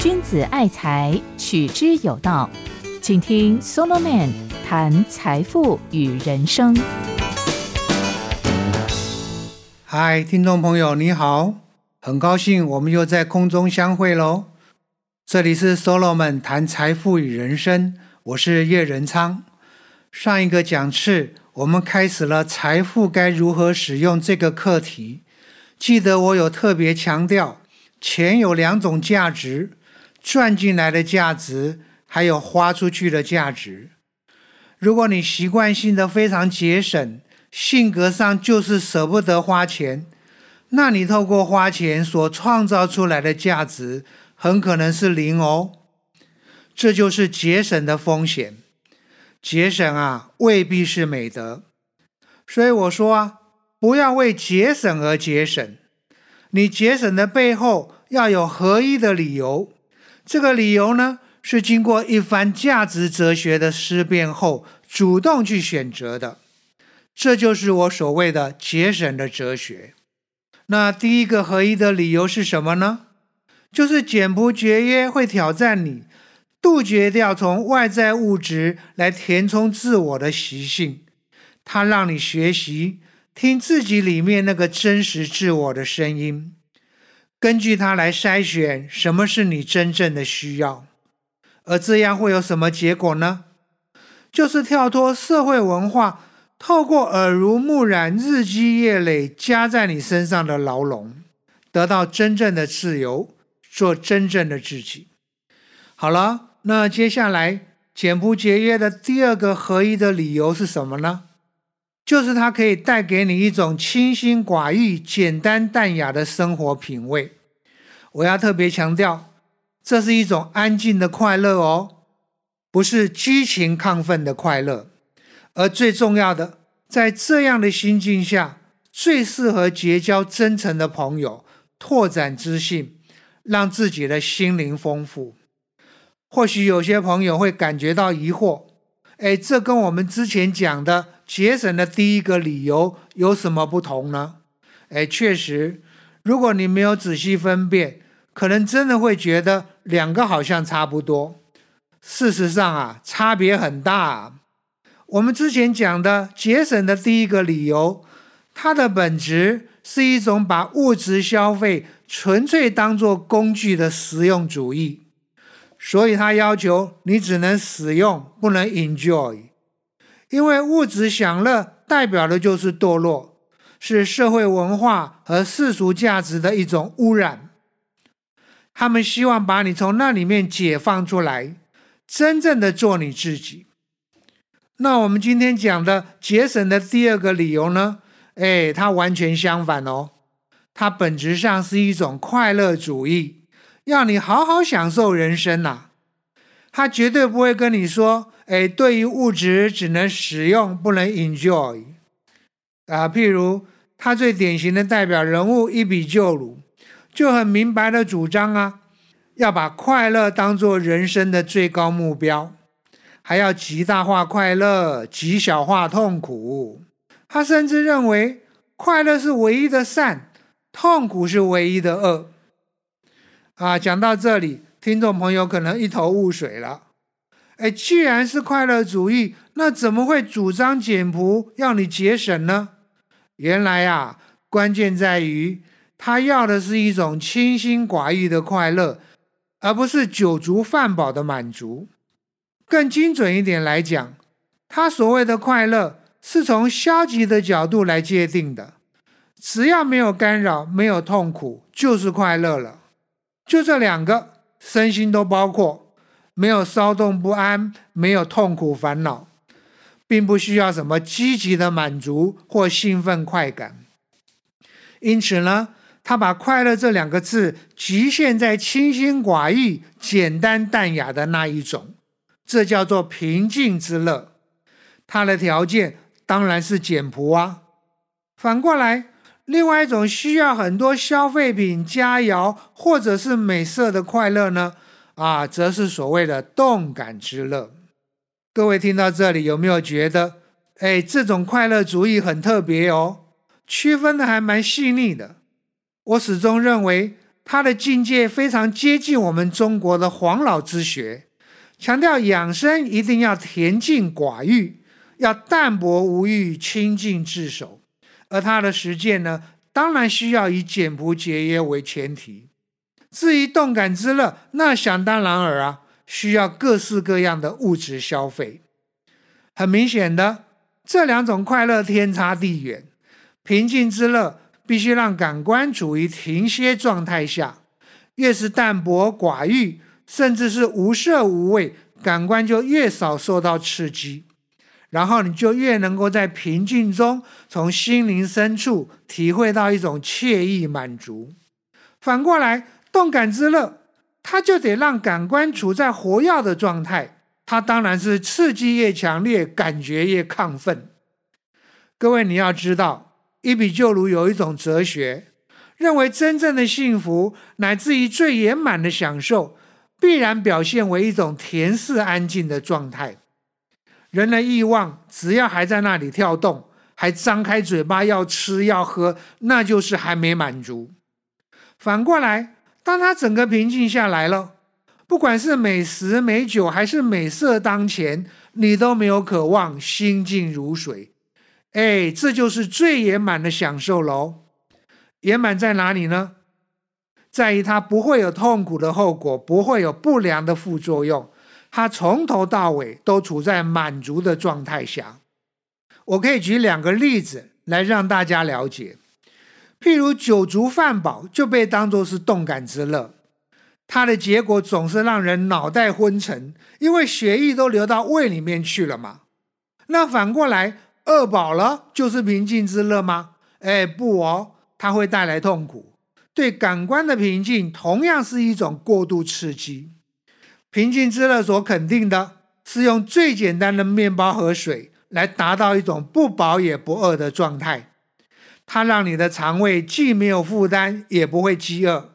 君子爱财，取之有道。请听 Solomon 谈财富与人生。嗨，听众朋友，你好，很高兴我们又在空中相会喽。这里是 Solomon 谈财富与人生，我是叶仁昌。上一个讲次，我们开始了财富该如何使用这个课题。记得我有特别强调，钱有两种价值。赚进来的价值，还有花出去的价值。如果你习惯性的非常节省，性格上就是舍不得花钱，那你透过花钱所创造出来的价值，很可能是零哦。这就是节省的风险。节省啊，未必是美德。所以我说啊，不要为节省而节省。你节省的背后要有合一的理由。这个理由呢，是经过一番价值哲学的思辨后，主动去选择的。这就是我所谓的节省的哲学。那第一个合一的理由是什么呢？就是简朴节约会挑战你，杜绝掉从外在物质来填充自我的习性。它让你学习听自己里面那个真实自我的声音。根据它来筛选什么是你真正的需要，而这样会有什么结果呢？就是跳脱社会文化，透过耳濡目染、日积月累加在你身上的牢笼，得到真正的自由，做真正的自己。好了，那接下来简朴节约的第二个合一的理由是什么呢？就是它可以带给你一种清心寡欲、简单淡雅的生活品味。我要特别强调，这是一种安静的快乐哦，不是激情亢奋的快乐。而最重要的，在这样的心境下，最适合结交真诚的朋友，拓展知性，让自己的心灵丰富。或许有些朋友会感觉到疑惑。哎，这跟我们之前讲的节省的第一个理由有什么不同呢？哎，确实，如果你没有仔细分辨，可能真的会觉得两个好像差不多。事实上啊，差别很大。我们之前讲的节省的第一个理由，它的本质是一种把物质消费纯粹当作工具的实用主义。所以，它要求你只能使用，不能 enjoy，因为物质享乐代表的就是堕落，是社会文化和世俗价值的一种污染。他们希望把你从那里面解放出来，真正的做你自己。那我们今天讲的节省的第二个理由呢？哎，它完全相反哦，它本质上是一种快乐主义。要你好好享受人生呐，他绝对不会跟你说：“哎，对于物质只能使用，不能 enjoy。”啊，譬如他最典型的代表人物一比就鲁，就很明白的主张啊，要把快乐当做人生的最高目标，还要极大化快乐，极小化痛苦。他甚至认为快乐是唯一的善，痛苦是唯一的恶。啊，讲到这里，听众朋友可能一头雾水了。哎，既然是快乐主义，那怎么会主张简朴，要你节省呢？原来呀，关键在于他要的是一种清心寡欲的快乐，而不是酒足饭饱的满足。更精准一点来讲，他所谓的快乐是从消极的角度来界定的，只要没有干扰，没有痛苦，就是快乐了。就这两个，身心都包括，没有骚动不安，没有痛苦烦恼，并不需要什么积极的满足或兴奋快感。因此呢，他把快乐这两个字局限在清心寡欲、简单淡雅的那一种，这叫做平静之乐。它的条件当然是简朴啊。反过来。另外一种需要很多消费品、佳肴或者是美色的快乐呢？啊，则是所谓的动感之乐。各位听到这里有没有觉得，哎，这种快乐主义很特别哦，区分的还蛮细腻的。我始终认为他的境界非常接近我们中国的黄老之学，强调养生一定要恬静寡欲，要淡泊无欲、清静自守。而他的实践呢，当然需要以简朴节约为前提。至于动感之乐，那想当然尔啊，需要各式各样的物质消费。很明显的，这两种快乐天差地远。平静之乐必须让感官处于停歇状态下，越是淡泊寡欲，甚至是无色无味，感官就越少受到刺激，然后你就越能够在平静中，从心灵深处体会到一种惬意满足。反过来，动感之乐，它就得让感官处在活跃的状态，它当然是刺激越强烈，感觉越亢奋。各位，你要知道。伊比就如有一种哲学，认为真正的幸福乃至于最圆满的享受，必然表现为一种恬适安静的状态。人的欲望只要还在那里跳动，还张开嘴巴要吃要喝，那就是还没满足。反过来，当他整个平静下来了，不管是美食美酒还是美色当前，你都没有渴望，心静如水。哎，这就是最圆满的享受喽！圆满在哪里呢？在于它不会有痛苦的后果，不会有不良的副作用，它从头到尾都处在满足的状态下。我可以举两个例子来让大家了解。譬如酒足饭饱就被当作是动感之乐，它的结果总是让人脑袋昏沉，因为血液都流到胃里面去了嘛。那反过来。饿饱了就是平静之乐吗？哎，不哦，它会带来痛苦。对感官的平静，同样是一种过度刺激。平静之乐所肯定的是用最简单的面包和水来达到一种不饱也不饿的状态。它让你的肠胃既没有负担，也不会饥饿，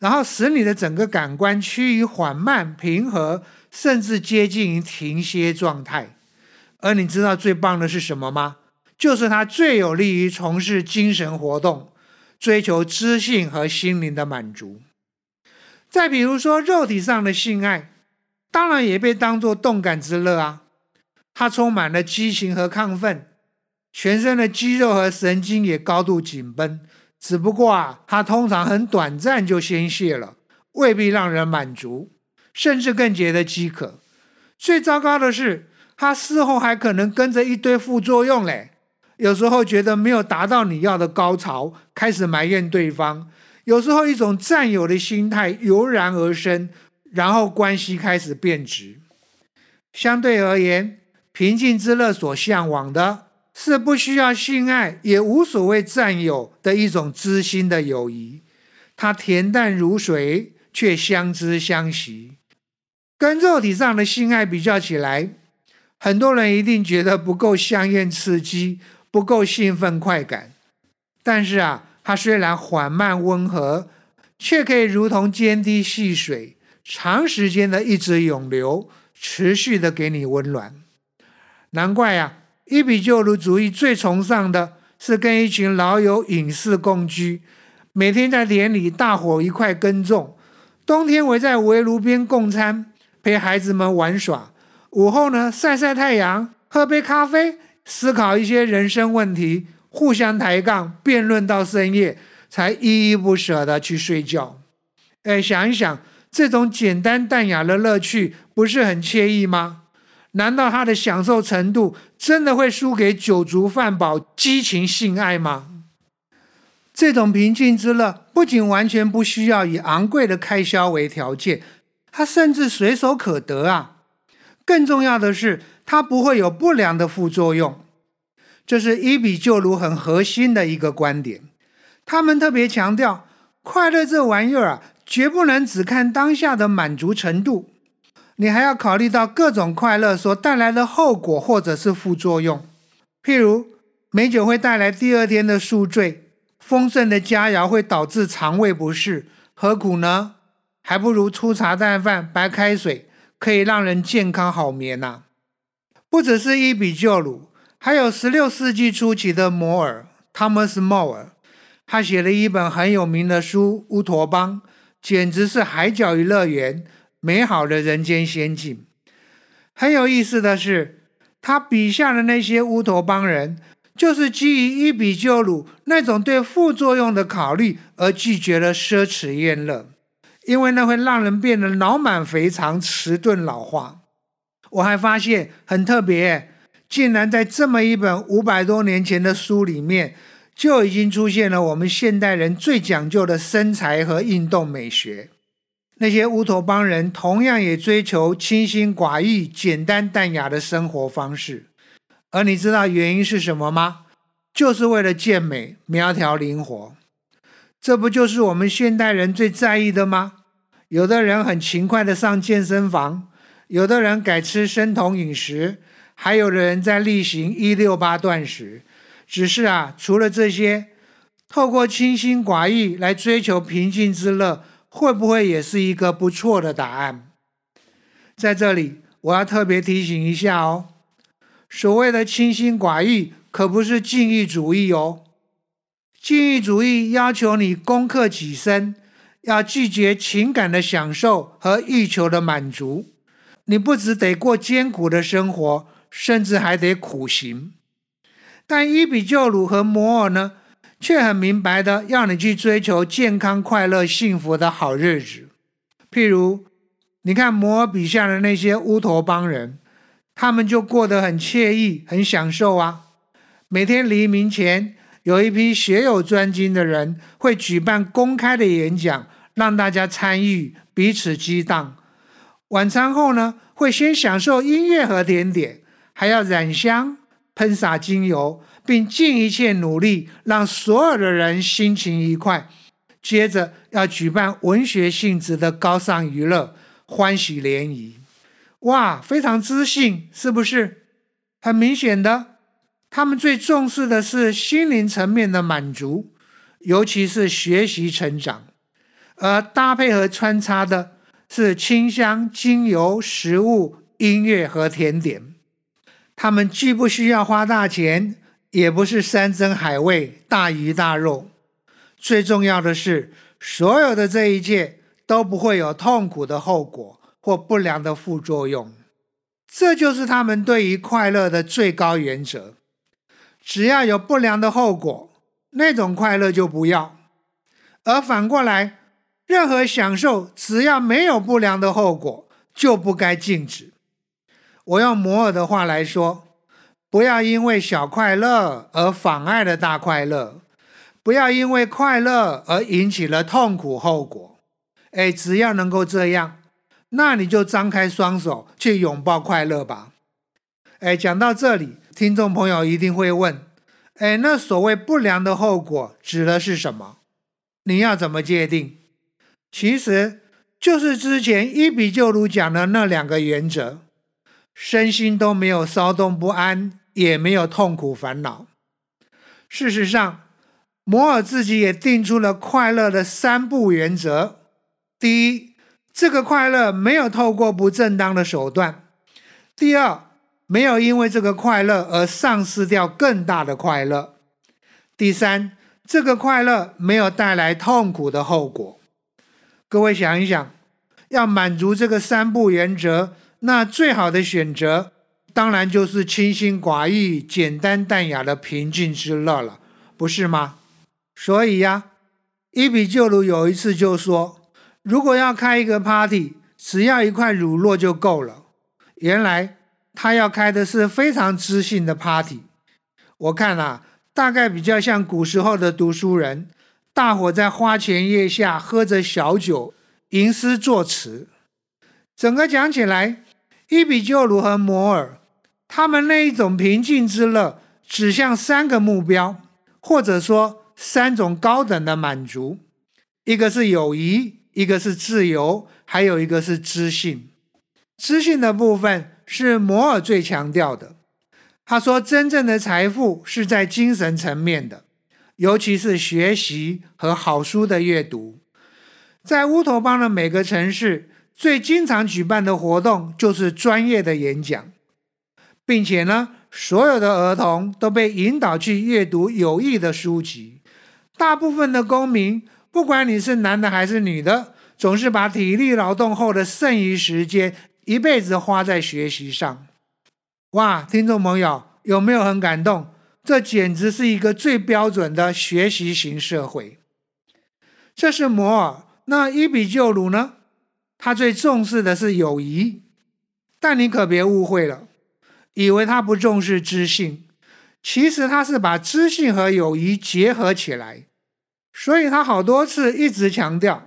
然后使你的整个感官趋于缓慢、平和，甚至接近于停歇状态。而你知道最棒的是什么吗？就是它最有利于从事精神活动，追求知性和心灵的满足。再比如说，肉体上的性爱，当然也被当作动感之乐啊。它充满了激情和亢奋，全身的肌肉和神经也高度紧绷。只不过啊，它通常很短暂就宣泄了，未必让人满足，甚至更觉得饥渴。最糟糕的是。他事后还可能跟着一堆副作用嘞，有时候觉得没有达到你要的高潮，开始埋怨对方；有时候一种占有的心态油然而生，然后关系开始变质。相对而言，平静之乐所向往的是不需要性爱，也无所谓占有的一种知心的友谊，它恬淡如水，却相知相惜。跟肉体上的性爱比较起来。很多人一定觉得不够香艳刺激，不够兴奋快感，但是啊，它虽然缓慢温和，却可以如同涓滴细水，长时间的一直涌流，持续的给你温暖。难怪呀，一比就鲁主义最崇尚的是跟一群老友隐士共居，每天在田里大伙一块耕种，冬天围在围炉边共餐，陪孩子们玩耍。午后呢，晒晒太阳，喝杯咖啡，思考一些人生问题，互相抬杠，辩论到深夜，才依依不舍的去睡觉。哎，想一想，这种简单淡雅的乐趣，不是很惬意吗？难道他的享受程度真的会输给酒足饭饱、激情性爱吗？这种平静之乐，不仅完全不需要以昂贵的开销为条件，它甚至随手可得啊！更重要的是，它不会有不良的副作用，这是伊比就如很核心的一个观点。他们特别强调，快乐这玩意儿啊，绝不能只看当下的满足程度，你还要考虑到各种快乐所带来的后果或者是副作用。譬如，美酒会带来第二天的宿醉，丰盛的佳肴会导致肠胃不适，何苦呢？还不如粗茶淡饭、白开水。可以让人健康好眠呐！不只是伊比就鲁，还有十六世纪初期的摩尔 （Thomas More），他写了一本很有名的书《乌托邦》，简直是海角与乐园，美好的人间仙境。很有意思的是，他笔下的那些乌托邦人，就是基于伊比鸠鲁那种对副作用的考虑而拒绝了奢侈宴乐，因为那会让人变得脑满肥肠、迟钝老化。我还发现很特别，竟然在这么一本五百多年前的书里面。就已经出现了我们现代人最讲究的身材和运动美学。那些乌托邦人同样也追求清心寡欲、简单淡雅的生活方式。而你知道原因是什么吗？就是为了健美、苗条、灵活。这不就是我们现代人最在意的吗？有的人很勤快的上健身房，有的人改吃生酮饮食，还有的人在例行一六八断食。只是啊，除了这些，透过清心寡欲来追求平静之乐，会不会也是一个不错的答案？在这里，我要特别提醒一下哦，所谓的清心寡欲，可不是禁欲主义哦。禁欲主义要求你攻克己身，要拒绝情感的享受和欲求的满足，你不只得过艰苦的生活，甚至还得苦行。但伊比鸠鲁和摩尔呢，却很明白的要你去追求健康、快乐、幸福的好日子。譬如，你看摩尔笔下的那些乌托邦人，他们就过得很惬意、很享受啊。每天黎明前，有一批学有专精的人会举办公开的演讲，让大家参与，彼此激荡。晚餐后呢，会先享受音乐和甜点，还要染香。喷洒精油，并尽一切努力让所有的人心情愉快。接着要举办文学性质的高尚娱乐，欢喜联谊。哇，非常知性，是不是？很明显的，他们最重视的是心灵层面的满足，尤其是学习成长，而搭配和穿插的是清香、精油、食物、音乐和甜点。他们既不需要花大钱，也不是山珍海味、大鱼大肉。最重要的是，所有的这一切都不会有痛苦的后果或不良的副作用。这就是他们对于快乐的最高原则。只要有不良的后果，那种快乐就不要；而反过来，任何享受只要没有不良的后果，就不该禁止。我用摩尔的话来说：不要因为小快乐而妨碍了大快乐，不要因为快乐而引起了痛苦后果。哎，只要能够这样，那你就张开双手去拥抱快乐吧。哎，讲到这里，听众朋友一定会问：哎，那所谓不良的后果指的是什么？你要怎么界定？其实就是之前伊比就如讲的那两个原则。身心都没有骚动不安，也没有痛苦烦恼。事实上，摩尔自己也定出了快乐的三不原则：第一，这个快乐没有透过不正当的手段；第二，没有因为这个快乐而丧失掉更大的快乐；第三，这个快乐没有带来痛苦的后果。各位想一想，要满足这个三不原则。那最好的选择，当然就是清心寡欲、简单淡雅的平静之乐了，不是吗？所以呀，伊比就鲁有一次就说，如果要开一个 party，只要一块乳酪就够了。原来他要开的是非常知性的 party。我看啊，大概比较像古时候的读书人，大伙在花前月下喝着小酒，吟诗作词。整个讲起来。伊比鸠鲁和摩尔，他们那一种平静之乐，指向三个目标，或者说三种高等的满足：一个是友谊，一个是自由，还有一个是知性。知性的部分是摩尔最强调的。他说，真正的财富是在精神层面的，尤其是学习和好书的阅读。在乌托邦的每个城市。最经常举办的活动就是专业的演讲，并且呢，所有的儿童都被引导去阅读有益的书籍，大部分的公民，不管你是男的还是女的，总是把体力劳动后的剩余时间一辈子花在学习上。哇，听众朋友有没有很感动？这简直是一个最标准的学习型社会。这是摩尔，那伊比就鲁呢？他最重视的是友谊，但你可别误会了，以为他不重视知性，其实他是把知性和友谊结合起来，所以他好多次一直强调，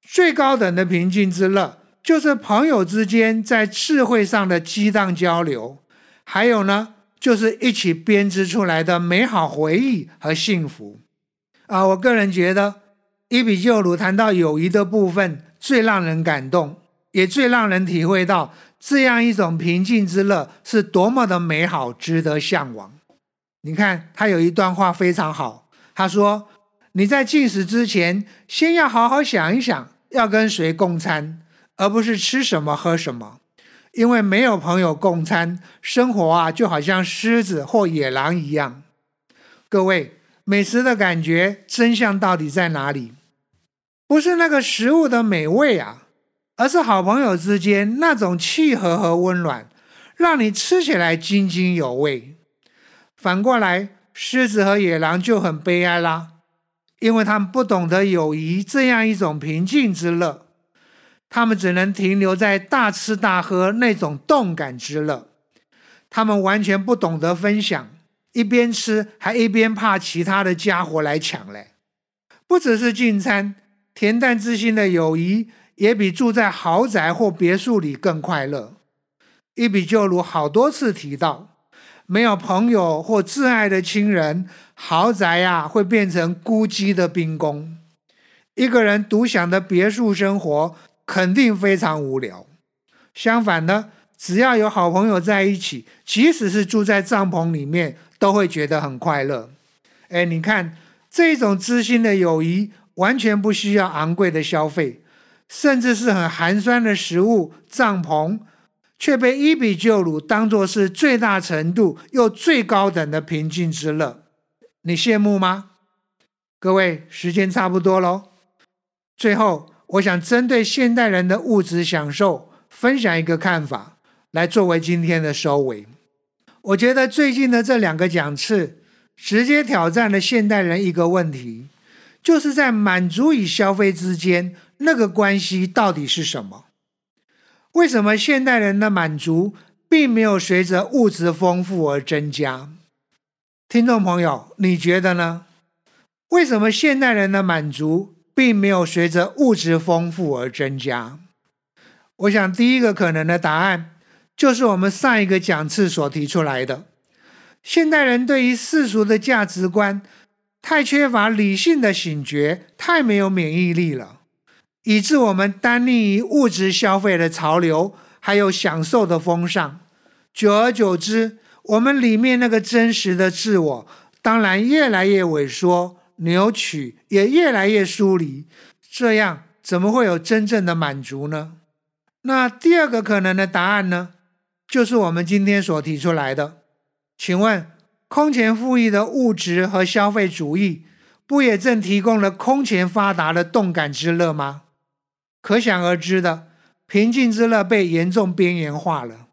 最高等的平静之乐就是朋友之间在智慧上的激荡交流，还有呢，就是一起编织出来的美好回忆和幸福。啊，我个人觉得伊比旧鲁谈到友谊的部分。最让人感动，也最让人体会到这样一种平静之乐是多么的美好，值得向往。你看，他有一段话非常好，他说：“你在进食之前，先要好好想一想，要跟谁共餐，而不是吃什么喝什么。因为没有朋友共餐，生活啊就好像狮子或野狼一样。各位，美食的感觉真相到底在哪里？”不是那个食物的美味啊，而是好朋友之间那种契合和温暖，让你吃起来津津有味。反过来，狮子和野狼就很悲哀啦，因为他们不懂得友谊这样一种平静之乐，他们只能停留在大吃大喝那种动感之乐，他们完全不懂得分享，一边吃还一边怕其他的家伙来抢嘞。不只是进餐。恬淡之心的友谊，也比住在豪宅或别墅里更快乐。伊比就如好多次提到，没有朋友或挚爱的亲人，豪宅呀会变成孤寂的冰宫。一个人独享的别墅生活，肯定非常无聊。相反呢，只要有好朋友在一起，即使是住在帐篷里面，都会觉得很快乐。哎，你看这种知心的友谊。完全不需要昂贵的消费，甚至是很寒酸的食物、帐篷，却被伊比旧鲁当作是最大程度又最高等的平静之乐。你羡慕吗？各位，时间差不多喽。最后，我想针对现代人的物质享受，分享一个看法，来作为今天的收尾。我觉得最近的这两个讲次，直接挑战了现代人一个问题。就是在满足与消费之间，那个关系到底是什么？为什么现代人的满足并没有随着物质丰富而增加？听众朋友，你觉得呢？为什么现代人的满足并没有随着物质丰富而增加？我想，第一个可能的答案就是我们上一个讲次所提出来的：现代人对于世俗的价值观。太缺乏理性的醒觉，太没有免疫力了，以致我们单立于物质消费的潮流，还有享受的风尚。久而久之，我们里面那个真实的自我，当然越来越萎缩、扭曲，也越来越疏离。这样怎么会有真正的满足呢？那第二个可能的答案呢，就是我们今天所提出来的。请问？空前富裕的物质和消费主义，不也正提供了空前发达的动感之乐吗？可想而知的，平静之乐被严重边缘化了。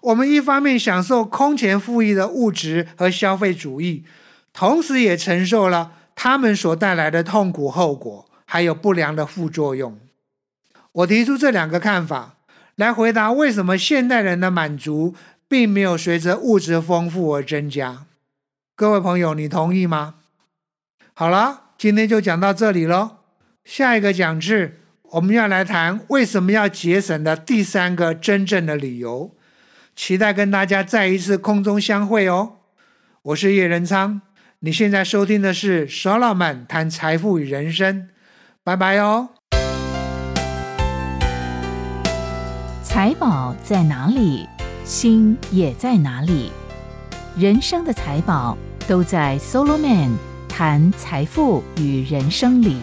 我们一方面享受空前富裕的物质和消费主义，同时也承受了他们所带来的痛苦后果，还有不良的副作用。我提出这两个看法，来回答为什么现代人的满足。并没有随着物质丰富而增加，各位朋友，你同意吗？好了，今天就讲到这里喽。下一个讲次，我们要来谈为什么要节省的第三个真正的理由。期待跟大家再一次空中相会哦。我是叶仁昌，你现在收听的是舍老曼谈财富与人生，拜拜哦。财宝在哪里？心也在哪里？人生的财宝都在 Solo Man 谈财富与人生里。